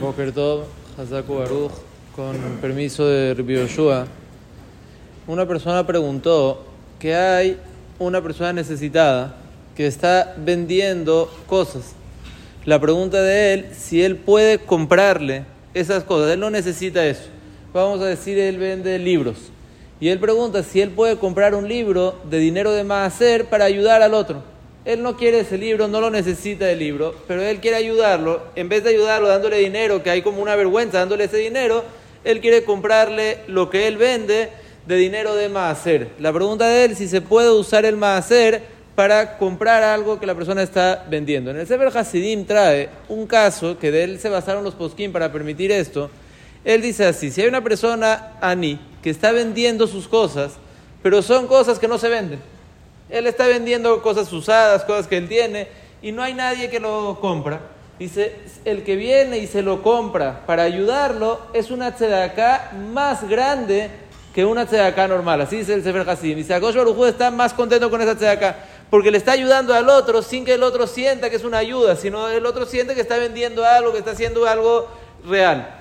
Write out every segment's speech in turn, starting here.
Bokertov, Hazaku Baruch, con permiso de Yoshua. Una persona preguntó que hay una persona necesitada que está vendiendo cosas. La pregunta de él, si él puede comprarle esas cosas, él no necesita eso. Vamos a decir, él vende libros. Y él pregunta si él puede comprar un libro de dinero de Maaser para ayudar al otro. Él no quiere ese libro, no lo necesita el libro, pero él quiere ayudarlo. En vez de ayudarlo dándole dinero, que hay como una vergüenza dándole ese dinero, él quiere comprarle lo que él vende de dinero de Maaser. La pregunta de él si se puede usar el Maaser para comprar algo que la persona está vendiendo. En el Sefer Hasidim trae un caso que de él se basaron los poskim para permitir esto. Él dice así, si hay una persona, Ani, que está vendiendo sus cosas, pero son cosas que no se venden. Él está vendiendo cosas usadas, cosas que él tiene, y no hay nadie que lo compra. Dice, el que viene y se lo compra para ayudarlo es una tzedaká más grande que una tzedaká normal. Así dice el Sefer Hasim. Dice, Agosh Baruj está más contento con esa tzedaká porque le está ayudando al otro sin que el otro sienta que es una ayuda, sino el otro siente que está vendiendo algo, que está haciendo algo real.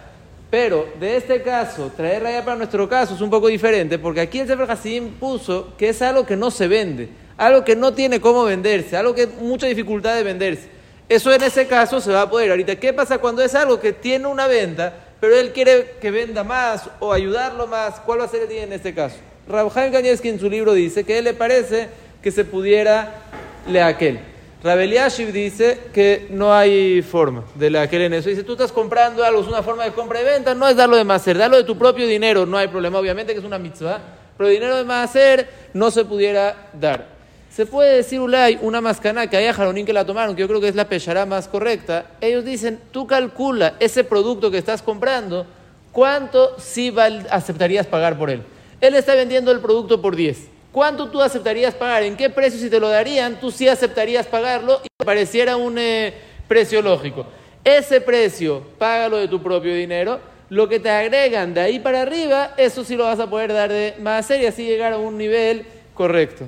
Pero de este caso, traer raya para nuestro caso es un poco diferente, porque aquí el Sefer Hasidim puso que es algo que no se vende, algo que no tiene cómo venderse, algo que mucha dificultad de venderse. Eso en ese caso se va a poder. Ahorita, ¿qué pasa cuando es algo que tiene una venta, pero él quiere que venda más o ayudarlo más? ¿Cuál va a ser el día en este caso? Rabjaim Kanievski en su libro dice que a él le parece que se pudiera le aquel. Rabel Yashiv dice que no hay forma de la aquel en eso. Dice, tú estás comprando algo, es una forma de compra y venta, no es darlo de macer, darlo de tu propio dinero, no hay problema, obviamente que es una mitzvah, pero dinero de macer no se pudiera dar. Se puede decir, Ulay, una mascana que haya jaronín que la tomaron, que yo creo que es la pechará más correcta. Ellos dicen, tú calcula ese producto que estás comprando, ¿cuánto sí aceptarías pagar por él? Él está vendiendo el producto por 10. ¿Cuánto tú aceptarías pagar? ¿En qué precio si te lo darían? Tú sí aceptarías pagarlo y te pareciera un eh, precio lógico. Ese precio, págalo de tu propio dinero. Lo que te agregan de ahí para arriba, eso sí lo vas a poder dar de más serie, así llegar a un nivel correcto.